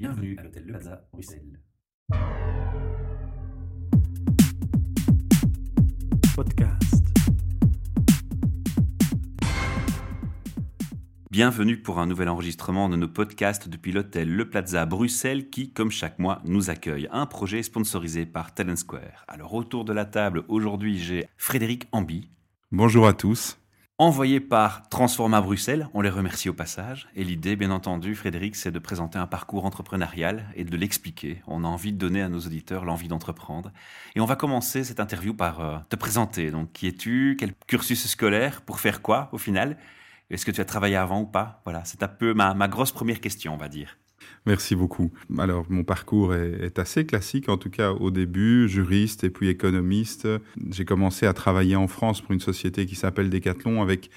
Bienvenue à l'hôtel Le Plaza, Bruxelles. Podcast. Bienvenue pour un nouvel enregistrement de nos podcasts depuis l'hôtel Le Plaza Bruxelles qui, comme chaque mois, nous accueille. Un projet sponsorisé par Talent Square. Alors autour de la table, aujourd'hui j'ai Frédéric Ambi, Bonjour à tous. Envoyé par Transforma Bruxelles, on les remercie au passage. Et l'idée, bien entendu, Frédéric, c'est de présenter un parcours entrepreneurial et de l'expliquer. On a envie de donner à nos auditeurs l'envie d'entreprendre. Et on va commencer cette interview par euh, te présenter. Donc, qui es-tu? Quel cursus scolaire? Pour faire quoi, au final? Est-ce que tu as travaillé avant ou pas? Voilà, c'est un peu ma grosse première question, on va dire. Merci beaucoup. Alors, mon parcours est, assez classique, en tout cas au début, juriste et puis économiste. J'ai commencé à travailler en France pour une société qui s'appelle Decathlon avec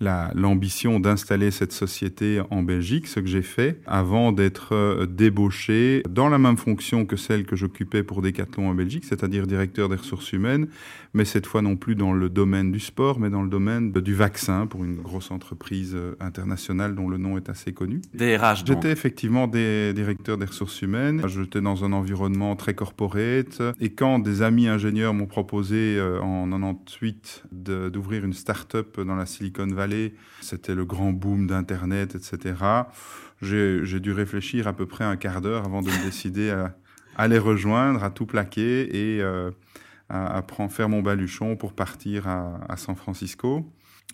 la- l'ambition d'installer cette société en Belgique, ce que j'ai fait avant d'être euh, débauché dans la même fonction que celle que j'occupais pour Decathlon en Belgique, c'est-à-dire directeur des ressources humaines, mais cette fois non plus dans le domaine du sport, mais dans le domaine du vaccin pour une grosse entreprise euh, internationale dont le nom est assez connu. DRH, donc. J'étais effectivement des directeur des ressources humaines. J'étais dans un environnement très corporate. Et quand des amis ingénieurs m'ont proposé euh, en 98 de- d'ouvrir une start-up dans la Silicon Valley, c'était le grand boom d'Internet, etc. J'ai j'ai dû réfléchir à peu près un quart d'heure avant de me décider à, à les rejoindre, à tout plaquer et euh, à, à prendre, faire mon baluchon pour partir à, à San Francisco.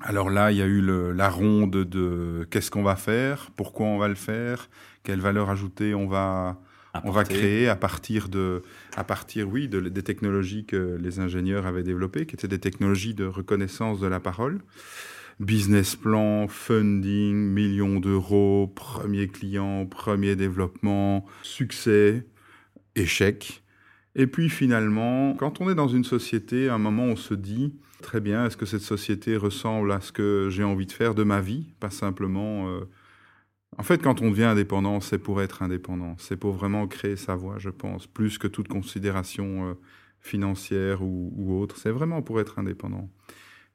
Alors là, il y a eu le- la ronde de qu'est-ce qu'on va faire, pourquoi on va le faire, quelle valeur ajoutée on va, on va créer à partir de, à partir, oui, de, des technologies que les ingénieurs avaient développées, qui étaient des technologies de reconnaissance de la parole. Business plan, funding, millions d'euros, premier client, premier développement, succès, échec. Et puis finalement, quand on est dans une société, à un moment, on se dit, très bien, est-ce que cette société ressemble à ce que j'ai envie de faire de ma vie? Pas simplement... euh, En fait, quand on devient indépendant, c'est pour être indépendant. C'est pour vraiment créer sa voie, je pense, plus que toute considération euh, financière ou, ou autre. C'est vraiment pour être indépendant.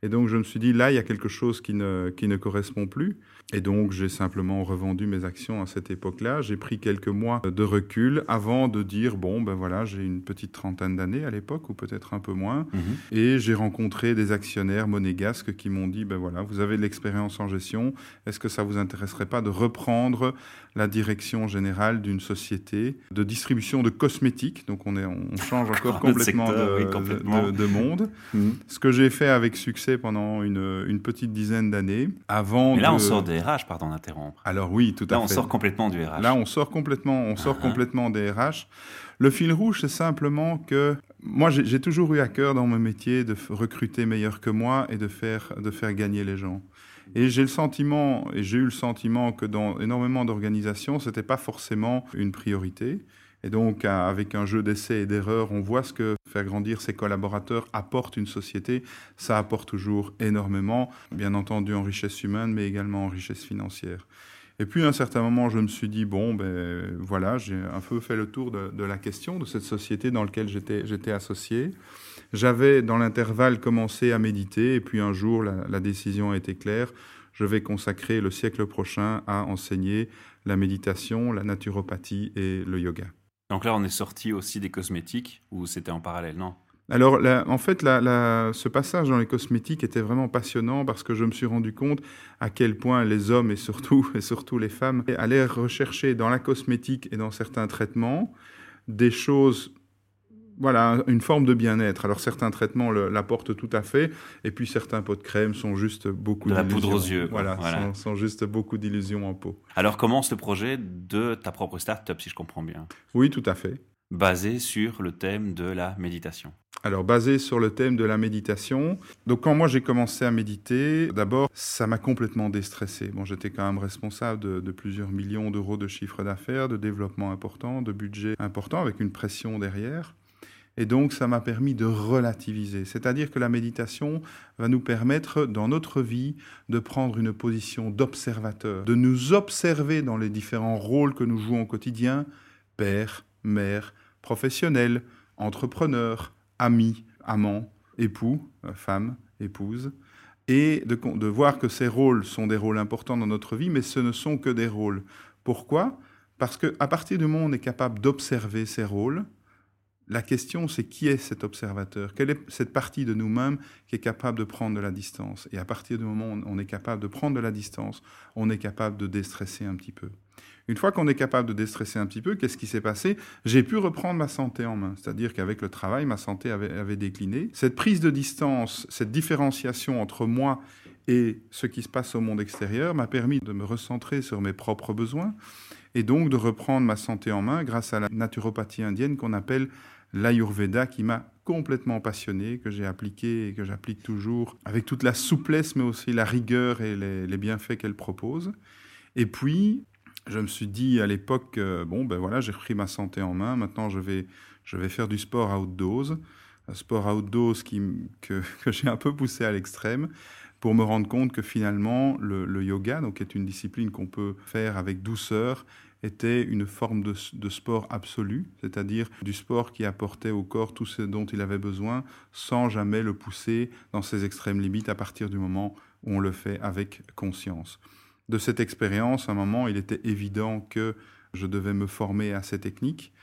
Et donc, je me suis dit, là, il y a quelque chose qui ne, qui ne correspond plus. Et donc, j'ai simplement revendu mes actions à cette époque-là. J'ai pris quelques mois de recul avant de dire, bon, ben voilà, j'ai une petite trentaine d'années à l'époque, ou peut-être un peu moins. Mhm. Et j'ai rencontré des actionnaires monégasques qui m'ont dit, ben voilà, vous avez de l'expérience en gestion, est-ce que ça vous intéresserait pas de reprendre la direction générale d'une société de distribution de cosmétiques? Donc on, est, on change encore complètement, secteur, de, oui, complètement. de- de monde. Mhm. Ce que j'ai fait avec succès pendant une, une petite dizaine d'années, avant Mais là, de... on sort des RH, pardon d'interrompre. Alors oui, tout à Là, fait. on sort complètement du RH. Là, on sort complètement, on sort Ah, complètement des RH. Le fil rouge, c'est simplement que moi, j'ai toujours eu à cœur dans mon métier de recruter meilleur que moi et de faire, de faire gagner les gens. Et j'ai le sentiment, et j'ai eu le sentiment que dans énormément d'organisations, c'était pas forcément une priorité. Et donc, avec un jeu d'essais et d'erreurs, on voit ce que faire grandir ses collaborateurs apporte une société. Ça apporte toujours énormément, bien entendu en richesse humaine, mais également en richesse financière. Et puis, à un certain moment, je me suis dit, bon, ben voilà, j'ai un peu fait le tour de, la question de cette société dans laquelle j'étais associé. J'avais, dans l'intervalle, commencé à méditer, et puis un jour, la décision a été claire. Je vais consacrer le siècle prochain à enseigner la méditation, la naturopathie et le yoga. Donc là, on est sorti aussi des cosmétiques, ou c'était en parallèle, non? Alors, en fait, la- ce passage dans les cosmétiques était vraiment passionnant parce que je me suis rendu compte à quel point les hommes et surtout, et surtout les femmes allaient rechercher dans la cosmétique et dans certains traitements des choses, voilà, une forme de bien-être. Alors, certains traitements l'apportent tout à fait, et puis certains pots de crème sont juste beaucoup De la poudre aux yeux. Voilà, Voilà. Sont, sont juste beaucoup d'illusions en peau. Alors commence le projet de ta propre start-up, si je comprends bien, Oui, tout à fait. basé sur le thème de la méditation. Alors, basé sur le thème de la méditation. Donc, quand moi j'ai commencé à méditer, d'abord, ça m'a complètement déstressé. Bon, j'étais quand même responsable de, de plusieurs millions d'euros de chiffre d'affaires, de développement important, de budget important, avec une pression derrière. Et donc, ça m'a permis de relativiser. C'est-à-dire que la méditation va nous permettre, dans notre vie, de prendre une position d'observateur, de nous observer dans les différents rôles que nous jouons au quotidien, père, mère, professionnel, entrepreneur, ami, amant, époux, euh, femme, épouse, et de, voir que ces rôles sont des rôles importants dans notre vie, mais ce ne sont que des rôles. Pourquoi? Parce qu'à partir du moment où on est capable d'observer ses rôles, la question, c'est qui est cet observateur? Quelle est cette partie de nous-mêmes qui est capable de prendre de la distance? Et à partir du moment où on est capable de prendre de la distance, on est capable de déstresser un petit peu. Une fois qu'on est capable de déstresser un petit peu, qu'est-ce qui s'est passé? J'ai pu reprendre ma santé en main. C'est-à-dire qu'avec le travail, ma santé avait, avait, décliné. Cette prise de distance, cette différenciation entre moi et ce qui se passe au monde extérieur m'a permis de me recentrer sur mes propres besoins et donc de reprendre ma santé en main grâce à la naturopathie indienne qu'on appelle l'Ayurveda qui m'a complètement passionné, que j'ai appliqué et que j'applique toujours avec toute la souplesse, mais aussi la rigueur et les, bienfaits qu'elle propose. Et puis, je me suis dit à l'époque, bon, ben voilà, j'ai repris ma santé en main, maintenant je vais, je vais faire du sport à haute dose, un sport à haute qui, que, que j'ai un peu poussé à l'extrême pour me rendre compte que finalement, le, le yoga, donc, est une discipline qu'on peut faire avec douceur était une forme de, sport absolu, c'est-à-dire du sport qui apportait au corps tout ce dont il avait besoin sans jamais le pousser dans ses extrêmes limites à partir du moment où on le fait avec conscience. De cette expérience, à un moment, il était évident que je devais me former à ces techniques.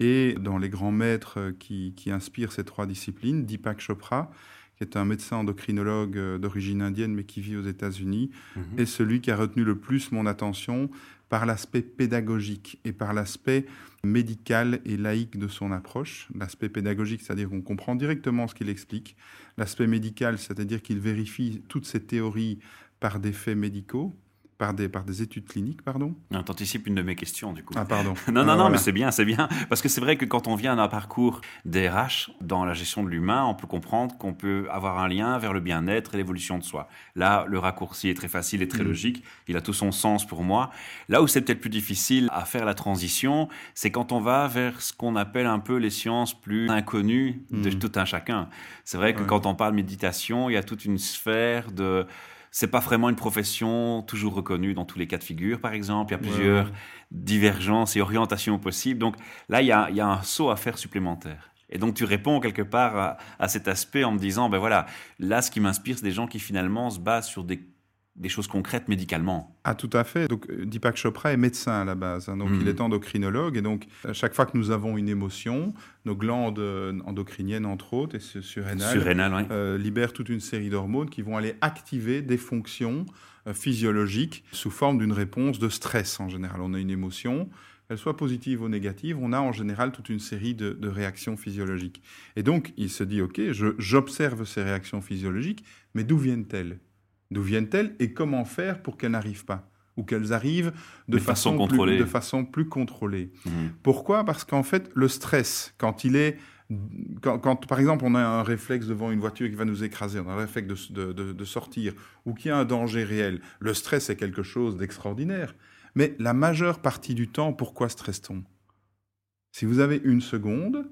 Et dans les grands maîtres qui, inspirent ces trois disciplines, Deepak Chopra, qui est un médecin endocrinologue d'origine indienne mais qui vit aux États-Unis, mhm. est celui qui a retenu le plus mon attention par l'aspect pédagogique et par l'aspect médical et laïque de son approche. L'aspect pédagogique, c'est-à-dire qu'on comprend directement ce qu'il explique. L'aspect médical, c'est-à-dire qu'il vérifie toutes ces théories par des faits médicaux par des, par des études cliniques, pardon Non, anticipes une de mes questions, du coup. Ah, pardon. non, non, non, mais c'est bien, c'est bien. Parce que c'est vrai que quand on vient d'un parcours DRH dans la gestion de l'humain, on peut comprendre qu'on peut avoir un lien vers le bien-être et l'évolution de soi. Là, le raccourci est très facile et très mm. logique. Il a tout son sens pour moi. Là où c'est peut-être plus difficile à faire la transition, c'est quand on va vers ce qu'on appelle un peu les sciences plus inconnues de mm. tout un chacun. C'est vrai que quand on parle méditation, il y a toute une sphère de c'est pas vraiment une profession toujours reconnue dans tous les cas de figure, par exemple. Il y a plusieurs divergences et orientations possibles. Donc là, il y, a, un saut à faire supplémentaire. Et donc tu réponds quelque part à, à cet aspect en me disant, ben voilà, là, ce qui m'inspire, c'est des gens qui finalement se basent sur des des choses concrètes médicalement. Ah, tout à fait. Donc, euh, Deepak Chopra est médecin à la base. Hein. donc, il mhm. est endocrinologue. Et donc, à chaque fois que nous avons une émotion, nos glandes euh, endocriniennes, entre autres, et surrénales, euh, libèrent toute une série d'hormones qui vont aller activer des fonctions physiologiques sous forme d'une réponse de stress en général. On a une émotion, elle soit positive ou négative, on a en général toute une série de, de réactions physiologiques. Et donc, il se dit, OK, j'observe ces réactions physiologiques, mais d'où viennent-elles? D'où viennent-elles et comment faire pour qu'elles n'arrivent pas ou qu'elles arrivent de, façon, plus, de façon plus contrôlée. Mmh. Pourquoi? Parce qu'en fait, le stress, quand il est quand, par exemple, on a un réflexe devant une voiture qui va nous écraser, on a un réflexe de, de sortir, ou qu'il y a un danger réel, le stress est quelque chose d'extraordinaire. Mais la majeure partie du temps, pourquoi stresse-t-on? Si vous avez une seconde,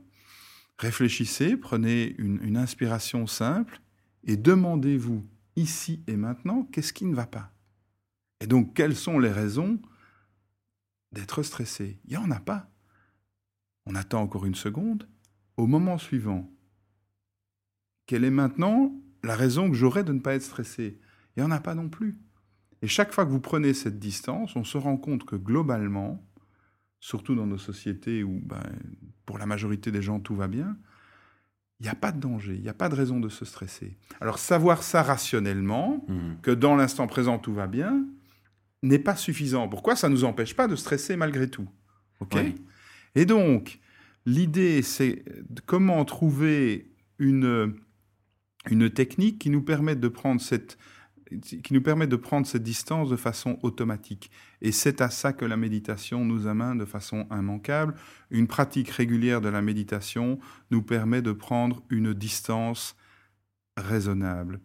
réfléchissez, prenez une, une inspiration simple et demandez-vous ici et maintenant, qu'est-ce qui ne va pas? Et donc, quelles sont les raisons d'être stressé? Il n'y en a pas. On attend encore une seconde. Au moment suivant, quelle est maintenant la raison que j'aurais de ne pas être stressé? Il n'y en a pas non plus. Et chaque fois que vous prenez cette distance, on se rend compte que globalement, surtout dans nos sociétés où ben, pour la majorité des gens tout va bien, il n'y a pas de danger, il n'y a pas de raison de se stresser. Alors savoir ça rationnellement, mmh. que dans l'instant présent tout va bien, n'est pas suffisant. Pourquoi Ça ne nous empêche pas de stresser malgré tout. ok? Et donc, l'idée, c'est comment trouver une, une technique qui nous permette de prendre cette qui nous permet de prendre cette distance de façon automatique. Et c'est à ça que la méditation nous amène de façon immanquable. Une pratique régulière de la méditation nous permet de prendre une distance raisonnable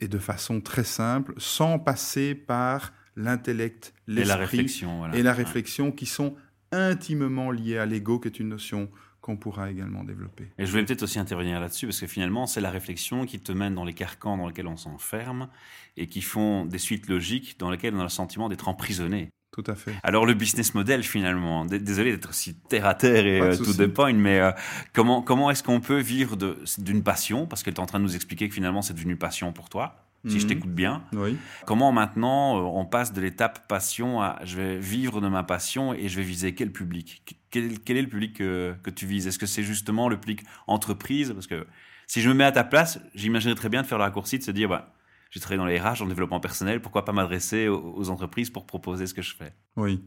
et de façon très simple, sans passer par l'intellect, l'esprit et la réflexion, et la réflexion qui sont intimement liées à l'ego, qui est une notion qu'on pourra également développer. Et je voulais peut-être aussi intervenir là-dessus, parce que finalement, c'est la réflexion qui te mène dans les carcans dans lesquels on s'enferme et qui font des suites logiques dans lesquelles on a le sentiment d'être emprisonné. Tout à fait. Alors le business model finalement, désolé d'être si terre à terre et euh, tout de point, mais euh, comment comment est-ce qu'on peut vivre d'une passion? Parce qu'elle est en train de nous expliquer que finalement c'est devenu passion pour toi. Si je Mhm. t'écoute bien. Oui. Comment maintenant euh, on passe de l'étape passion à je vais vivre de ma passion et je vais viser quel public? Qu- quel, quel est le public que, que tu vises? Est-ce que c'est justement le public entreprise? Parce que si je me mets à ta place, j'imaginerais très bien de faire le raccourci de se dire bah, j'ai travaillé dans les RH, dans le développement personnel, pourquoi pas m'adresser aux, entreprises pour proposer ce que je fais? Oui.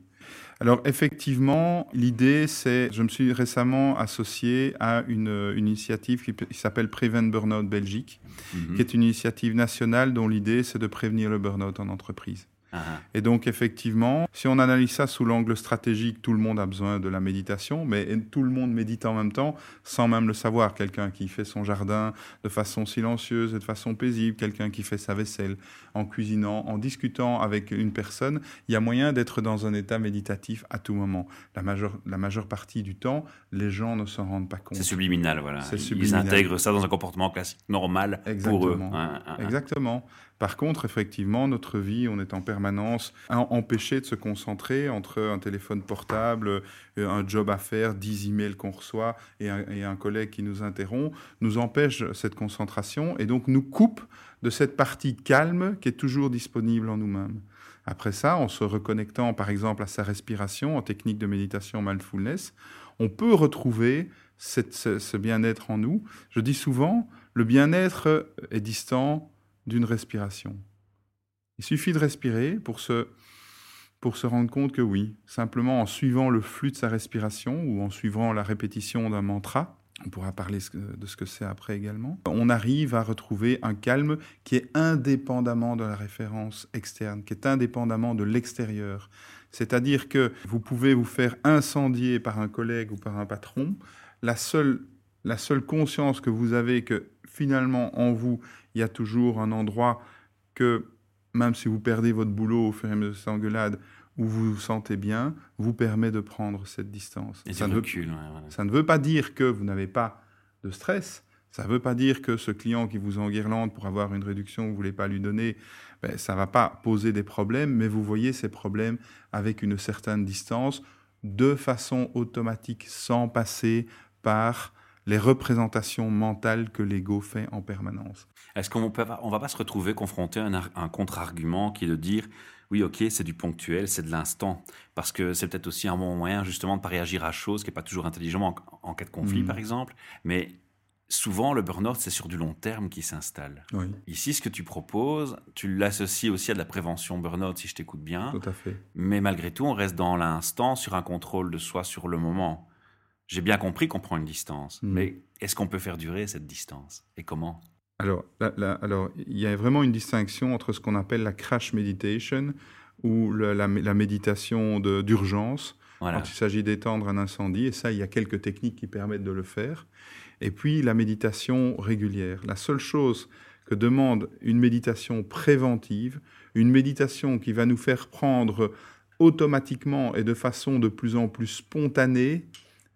Alors effectivement, l'idée, c'est, je me suis récemment associé à une, une initiative qui s'appelle Prevent Burnout Belgique, Mhm. qui est une initiative nationale dont l'idée, c'est de prévenir le burnout en entreprise. Ah. Et donc effectivement, si on analyse ça sous l'angle stratégique, tout le monde a besoin de la méditation, mais tout le monde médite en même temps sans même le savoir. Quelqu'un qui fait son jardin de façon silencieuse et de façon paisible, quelqu'un qui fait sa vaisselle en cuisinant, en discutant avec une personne, il y a moyen d'être dans un état méditatif à tout moment. La majeure, la majeure partie du temps, les gens ne s'en rendent pas compte. C'est subliminal, voilà. C'est Ils subliminal. intègrent ça dans un comportement classique, normal pour eux. Exactement. Par contre, effectivement, notre vie, on est en permanence en- empêché de se concentrer entre un téléphone portable, euh, un job à faire, 10 emails qu'on reçoit et un, et un collègue qui nous interrompt, nous empêche cette concentration et donc nous coupe de cette partie calme qui est toujours disponible en nous-mêmes. Après ça, en se reconnectant par exemple à sa respiration en technique de méditation mindfulness, on peut retrouver cette- ce, ce bien-être en nous. Je dis souvent, le bien-être est distant d'une respiration. Il suffit de respirer pour se, pour se rendre compte que oui, simplement en suivant le flux de sa respiration ou en suivant la répétition d'un mantra, on pourra parler de ce que c'est après également, on arrive à retrouver un calme qui est indépendamment de la référence externe, qui est indépendamment de l'extérieur. C'est-à-dire que vous pouvez vous faire incendier par un collègue ou par un patron, la seule, la seule conscience que vous avez que finalement en vous, il y a toujours un endroit que, même si vous perdez votre boulot au fur et à mesure de cette engueulade, où vous vous sentez bien, vous permet de prendre cette distance. Et Ça veut, ouais, ne veut pas dire que vous n'avez pas de stress. Ça ne veut pas dire que ce client qui vous enguirlande pour avoir une réduction que vous ne voulez pas lui donner, ben, ça ne va pas poser des problèmes, mais vous voyez ces problèmes avec une certaine distance, de façon automatique, sans passer par les représentations mentales que l'ego fait en permanence. Est-ce qu'on on va pas se retrouver confronté à un, ar- un contre-argument qui est de dire oui, ok, c'est du ponctuel, c'est de l'instant, parce que c'est peut-être aussi un bon moyen justement de pas réagir à choses qui n'est pas toujours intelligent en, en cas de conflit, Mhm. par exemple. Mais souvent, le burn-out, c'est sur du long terme qui s'installe. Oui, Ici, ce que tu proposes, tu l'associes aussi à de la prévention burn-out, si je t'écoute bien. tout à fait. Mais malgré tout, on reste dans l'instant, sur un contrôle de soi sur le moment. J'ai bien compris qu'on prend une distance, Mhm. mais est-ce qu'on peut faire durer cette distance? Et comment? Alors, là- là- alors, il y a vraiment une distinction entre ce qu'on appelle la crash meditation ou la, la méditation d'urgence, Voilà. quand il s'agit d'étendre un incendie, et ça, il y a quelques techniques qui permettent de le faire, et puis la méditation régulière. La seule chose que demande une méditation préventive, une méditation qui va nous faire prendre automatiquement et de façon de plus en plus spontanée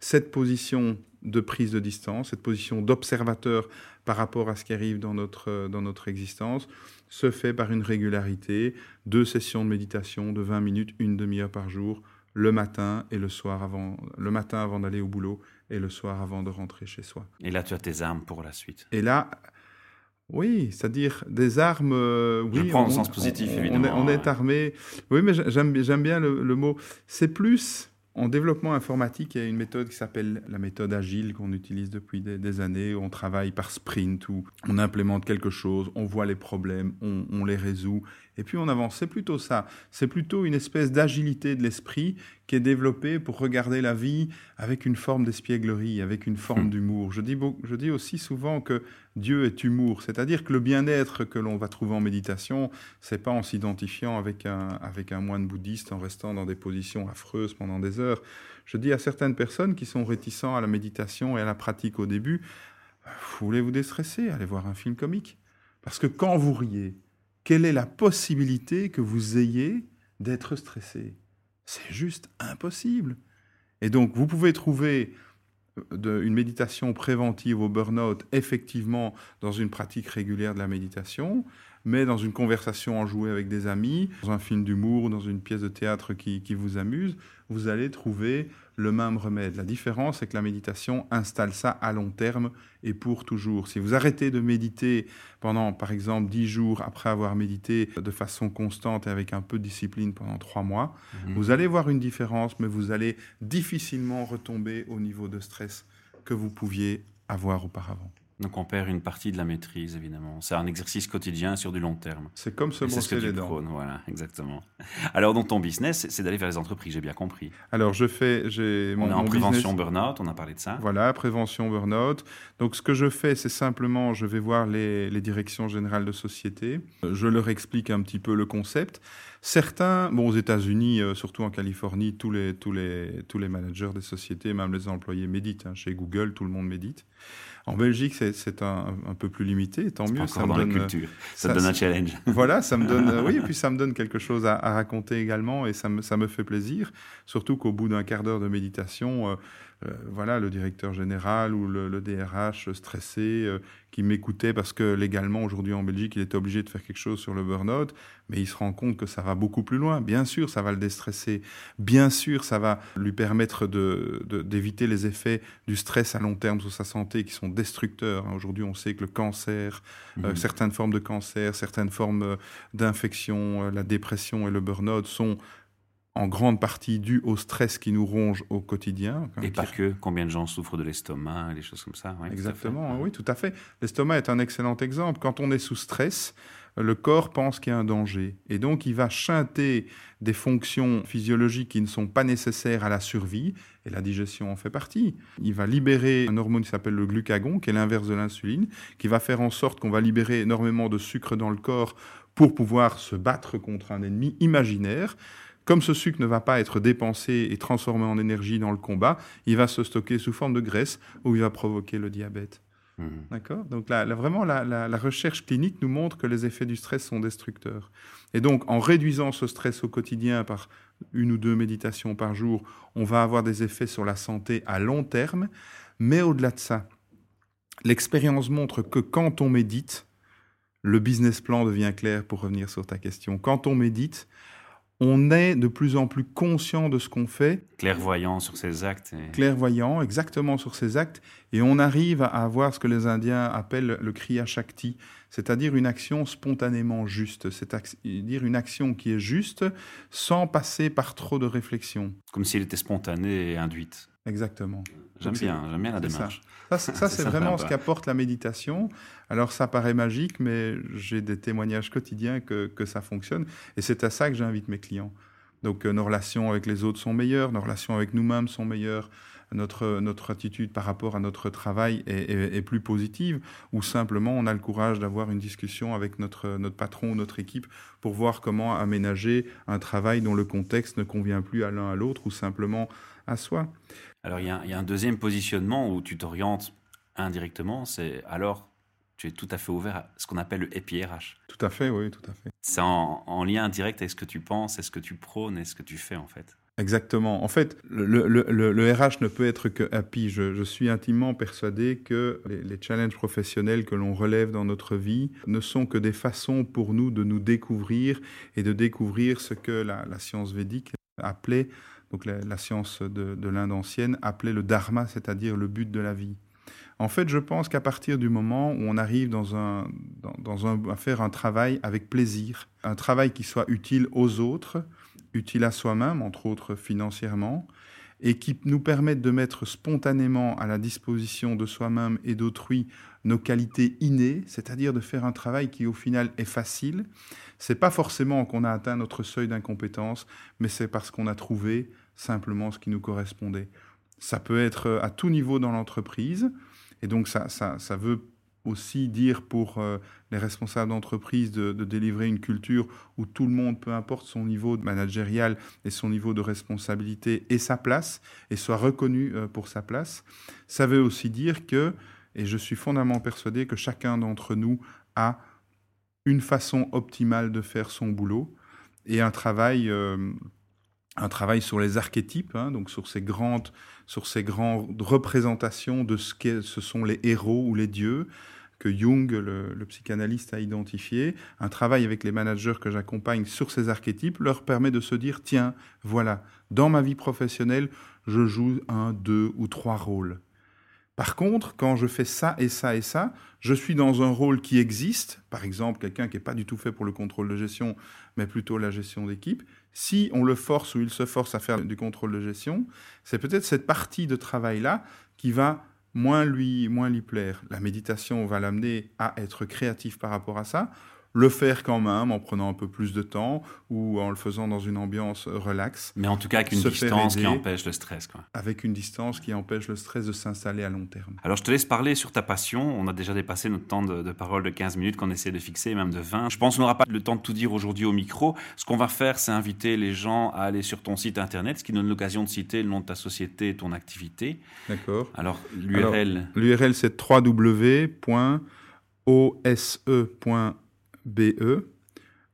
cette position de prise de distance, cette position d'observateur par rapport à ce qui arrive dans notre, euh, dans notre existence, se fait par une régularité, deux sessions de méditation de 20 minutes, une demi-heure par jour, le matin et le soir avant, le matin avant d'aller au boulot et le soir avant de rentrer chez soi. Et là, tu as tes armes pour la suite. Et là, oui, c'est-à-dire des armes. euh, oui, Je prends on- le sens positif, on- on évidemment, est- On est, armé. Oui, mais j'aime j'aime bien le, le mot. C'est plus. En développement informatique, il y a une méthode qui s'appelle la méthode agile qu'on utilise depuis des, années. où On travaille par sprint, où on implémente quelque chose, on voit les problèmes, on les résout, et puis on avance. C'est plutôt ça. C'est plutôt une espèce d'agilité de l'esprit qui est développée pour regarder la vie avec une forme d'espièglerie, avec une forme Hmm. d'humour. Je dis, beau- je dis aussi souvent que Dieu est humour, c'est-à-dire que le bien-être que l'on va trouver en méditation, c'est pas en s'identifiant avec un, avec un moine bouddhiste, en restant dans des positions affreuses pendant des heures. Je dis à certaines personnes qui sont réticents à la méditation et à la pratique au début, vous voulez vous déstresser, allez voir un film comique. Parce que quand vous riez, quelle est la possibilité que vous ayez d'être stressé? C'est juste impossible. Et donc, vous pouvez trouver euh, une méditation préventive au burn-out, effectivement, dans une pratique régulière de la méditation. mais dans une conversation enjouée avec des amis, dans un film d'humour, dans une pièce de théâtre qui vous amuse, vous allez trouver le même remède. La différence, c'est que la méditation installe ça à long terme et pour toujours. Si vous arrêtez de méditer pendant, par exemple, dix jours après avoir médité de façon constante et avec un peu de discipline pendant trois mois, mhm. vous allez voir une différence, mais vous allez difficilement retomber au niveau de stress que vous pouviez avoir auparavant. Donc on perd une partie de la maîtrise, évidemment. C'est un exercice quotidien sur du long terme. C'est comme se brosser les dents. voilà, exactement. Alors dans ton business, c'est d'aller vers les entreprises, j'ai bien compris. Alors je fais, j'ai on est en prévention burn-out, on a parlé de ça. Voilà, prévention burn-out. Donc ce que je fais, c'est simplement, je vais voir les, les directions générales de société, je leur explique un petit peu le concept. Certains, bon, aux États-Unis, euh, surtout en Californie, tous les, tous, les, tous les managers des sociétés, même les employés méditent. Hein. Chez Google, tout le monde médite. En Belgique, c'est un, un, peu plus limité, tant mieux. Ça me donne, la culture. Ça, donne un challenge. Voilà, ça me donne, oui, et puis ça me donne quelque chose à, raconter également, et ça me, ça me fait plaisir. Surtout qu'au bout d'un quart d'heure de méditation, euh, euh, voilà, le directeur général ou le, DRH stressé euh, qui m'écoutait parce que légalement aujourd'hui en Belgique il était obligé de faire quelque chose sur le burn-out, mais il se rend compte que ça va beaucoup plus loin. Bien sûr, ça va le déstresser. Bien sûr, ça va lui permettre d'éviter de, les effets du stress à long terme sur sa santé qui sont destructeurs. Hein. Aujourd'hui, on sait que le cancer, euh, mmh. certaines formes de cancer, certaines formes d'infection, la dépression et le burn-out sont en grande partie dû au stress qui nous ronge au quotidien. Et pas que, combien de gens souffrent de l'estomac, des choses comme ça. Exactement, oui, tout à fait. L'estomac est un excellent exemple. Quand on est sous stress, le corps pense qu'il y a un danger. Et donc, il va chanter des fonctions physiologiques qui ne sont pas nécessaires à la survie, et la digestion en fait partie. Il va libérer un hormone qui s'appelle le glucagon, qui est l'inverse de l'insuline, qui va faire en sorte qu'on va libérer énormément de sucre dans le corps pour pouvoir se battre contre un ennemi imaginaire. Comme ce sucre ne va pas être dépensé et transformé en énergie dans le combat, il va se stocker sous forme de graisse où il va provoquer le diabète. Mmh. D'accord? Donc là, vraiment, la, recherche clinique nous montre que les effets du stress sont destructeurs. Et donc, en réduisant ce stress au quotidien par une ou deux méditations par jour, on va avoir des effets sur la santé à long terme. Mais au-delà de ça, l'expérience montre que quand on médite, le business plan devient clair pour revenir sur ta question. Quand on médite, on est de plus en plus conscient de ce qu'on fait. Clairvoyant sur ses actes. Clairvoyant, exactement sur ses actes. Et on arrive à avoir ce que les Indiens appellent le kriya shakti, c'est-à-dire une action spontanément juste, c'est-à-dire une action qui est juste sans passer par trop de réflexion. Comme si elle était spontanée et induite. Exactement. J'aime bien, j'aime bien la démarche. Ça, ça c'est vraiment ce qu'apporte la méditation. Alors ça paraît magique, mais j'ai des témoignages quotidiens que, que ça fonctionne. Et c'est à ça que j'invite mes clients. Donc euh, nos relations avec les autres sont meilleures, nos relations avec nous-mêmes sont meilleures, notre, notre attitude par rapport à notre travail est, est, plus positive, ou simplement on a le courage d'avoir une discussion avec notre, notre patron ou notre équipe pour voir comment aménager un travail dont le contexte ne convient plus à l'un à l'autre, ou simplement à soi. Alors il y, a, un deuxième positionnement où tu t'orientes indirectement, c'est alors tu es tout à fait ouvert à ce qu'on appelle le happy RH. Tout à fait, oui, tout à fait. C'est en, lien direct avec ce que tu penses, est ce que tu prônes, et ce que tu fais en fait. Exactement. En fait, le, RH ne peut être que happy. Je, suis intimement persuadé que les, challenges professionnels que l'on relève dans notre vie ne sont que des façons pour nous de nous découvrir et de découvrir ce que la, la science védique appelait donc la, science de, l'Inde ancienne, appelait le dharma, c'est-à-dire le but de la vie. En fait, je pense qu'à partir du moment où on arrive à faire un travail avec plaisir, un travail qui soit utile aux autres, utile à soi-même, entre autres financièrement, et qui nous permette de mettre spontanément à la disposition de soi-même et d'autrui nos qualités innées, c'est-à-dire de faire un travail qui au final est facile. C'est pas forcément qu'on a atteint notre seuil d'incompétence, mais c'est parce qu'on a trouvé simplement ce qui nous correspondait. Ça peut être euh, à tout niveau dans l'entreprise, et donc ça, ça, ça, veut aussi dire pour euh, les responsables d'entreprise de, délivrer une culture où tout le monde, peu importe son niveau managérial et son niveau de responsabilité, ait sa place et soit reconnu euh, pour sa place. Ça veut aussi dire que, et je suis fondamentalement persuadé que chacun d'entre nous a une façon optimale de faire son boulot et un travail un travail sur les archétypes, hein, donc sur ces grandes, sur ces grandes représentations de ce que ce sont les héros ou les dieux, que Jung, le, le, psychanalyste, a identifié. Un travail avec les managers que j'accompagne sur ces archétypes leur permet de se dire, tiens, voilà, dans ma vie professionnelle, je joue un, deux ou trois rôles. Par contre, quand je fais ça et ça et ça, je suis dans un rôle qui existe, par exemple quelqu'un qui n'est pas du tout fait pour le contrôle de gestion, mais plutôt la gestion d'équipe. Si on le force ou il se force à faire du contrôle de gestion, c'est peut-être cette partie de travail-là qui va moins lui, moins lui plaire. La méditation va l'amener à être créatif par rapport à ça, le faire quand même en prenant un peu plus de temps ou en le faisant dans une ambiance relaxe. Mais en tout cas avec une distance qui empêche le stress. Quoi. Avec une distance qui empêche le stress de s'installer à long terme. Alors je te laisse parler sur ta passion. On a déjà dépassé notre temps de, parole de 15 minutes qu'on essaie de fixer, même de 20. Je pense qu'on n'aura pas le temps de tout dire aujourd'hui au micro. Ce qu'on va faire, c'est inviter les gens à aller sur ton site internet, ce qui donne l'occasion de citer le nom de ta société et ton activité. D'accord. Alors l'URL L'URL c'est www.ose.com BE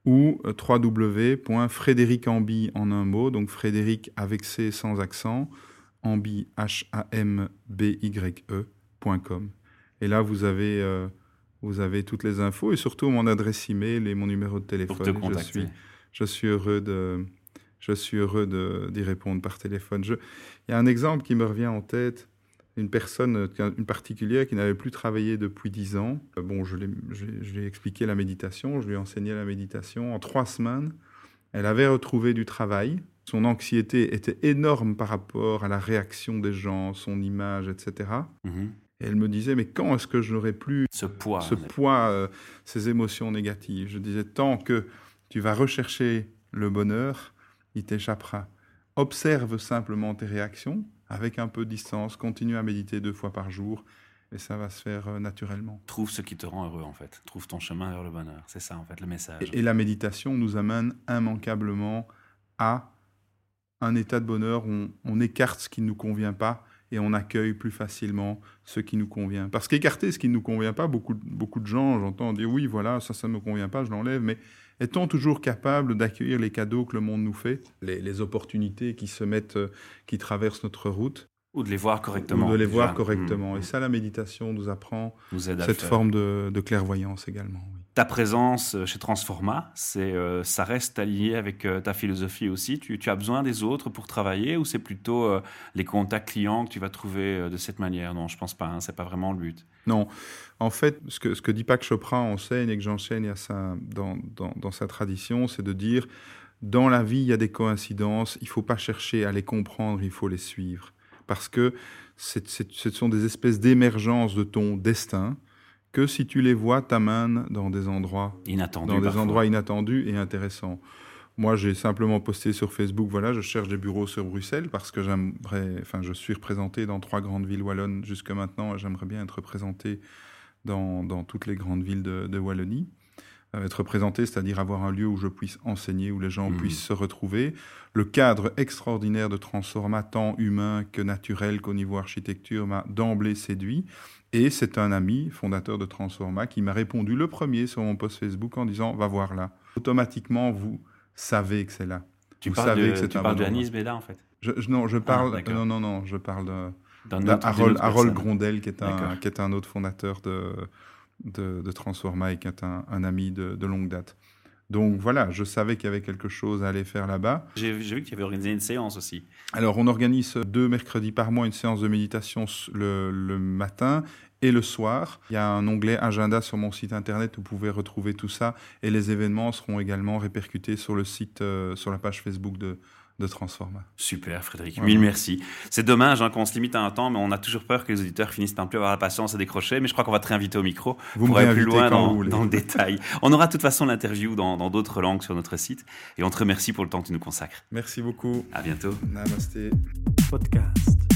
ou euh, www.frédéricamby en un mot, donc Frédéric avec C sans accent, ambi H-A-M-B-Y-E.com. Et là, vous avez, euh, vous avez toutes les infos et surtout mon adresse email et mon numéro de téléphone. je, suis, je suis heureux de, je suis heureux d'y répondre par téléphone. Je, il y a un exemple qui me revient en tête une personne, euh, une particulière qui n'avait plus travaillé depuis dix ans. Euh, bon, je lui ai expliqué la méditation, je lui ai enseigné la méditation. En trois semaines, elle avait retrouvé du travail. Son anxiété était énorme par rapport à la réaction des gens, son image, etc. Mhm. Et elle me disait, mais quand est-ce que je n'aurai plus ce poids, ce poids euh, ces émotions négatives? Je disais, tant que tu vas rechercher le bonheur, il t'échappera. Observe simplement tes réactions, avec un peu de distance, continue à méditer deux fois par jour et ça va se faire euh, naturellement. Trouve ce qui te rend heureux en fait. Trouve ton chemin vers le bonheur. C'est ça en fait le message. Et, la méditation nous amène immanquablement à un état de bonheur où on, écarte ce qui ne nous convient pas et on accueille plus facilement ce qui nous convient. Parce qu'écarter ce qui ne nous convient pas, beaucoup, beaucoup de gens, j'entends dire oui, voilà, ça, ça ne me convient pas, je l'enlève, mais est-on toujours capable d'accueillir les cadeaux que le monde nous fait, les, opportunités qui se mettent, euh, qui traversent notre route Ou de les voir correctement. Ou de les voir correctement. Mmh. Et ça, la méditation nous apprend cette forme de, clairvoyance également. Ta présence euh, chez Transforma, euh, ça reste allié avec ta philosophie aussi. Tu, as besoin des autres pour travailler ou c'est plutôt les contacts clients que tu vas trouver de cette manière? Non, je pense pas. Hein, c'est pas vraiment le but. Non. En fait, ce que, ce que Chopra enseigne et que j'enseigne dans, sa tradition, c'est de dire dans la vie, il y a des coïncidences, il faut pas chercher à les comprendre, il faut les suivre. Parce que ce sont des espèces d'émergence de ton destin que si tu les vois, t'amènent dans des endroits inattendus, dans des endroits inattendus et intéressants. Moi, j'ai simplement posté sur Facebook, voilà, je cherche des bureaux sur Bruxelles parce que j'aimerais, enfin, je suis représenté dans trois grandes villes wallonnes jusque maintenant et j'aimerais bien être représenté dans, dans, toutes les grandes villes de, de Wallonie. Euh, être représenté, c'est-à-dire avoir un lieu où je puisse enseigner, où les gens mmh. puissent se retrouver. Le cadre extraordinaire de Transforma, tant humain que naturel qu'au niveau architecture, m'a d'emblée séduit. Et c'est un ami, fondateur de Transforma, qui m'a répondu le premier sur mon post Facebook en disant Va voir là. Automatiquement, vous savez que c'est là. Tu parles de, que c'est tu parles de Anis Bella, en fait je, Non, je ah, parle. non, non, non, je parle de. Harold, Grondel, qui est, un, qui est un autre fondateur de, de, de Transforma et qui est un, un ami de, de, longue date. Donc voilà, je savais qu'il y avait quelque chose à aller faire là-bas. J'ai vu qu'il y avait organisé une séance aussi. Alors on organise deux mercredis par mois une séance de méditation le, le matin et le soir. Il y a un onglet agenda sur mon site internet où vous pouvez retrouver tout ça et les événements seront également répercutés sur le site, euh, sur la page Facebook de, de Transforma. Super, Frédéric. Mille merci. C'est dommage hein, qu'on se limite à un temps, mais on a toujours peur que les auditeurs finissent par ne plus avoir la patience à décrocher. Mais je crois qu'on va te réinviter au micro vous pour aller plus loin dans, dans, le détail. On aura de toute façon l'interview dans d'autres langues sur notre site. Et on te remercie pour le temps que tu nous consacres. Merci beaucoup. À bientôt. Namasté. Podcast.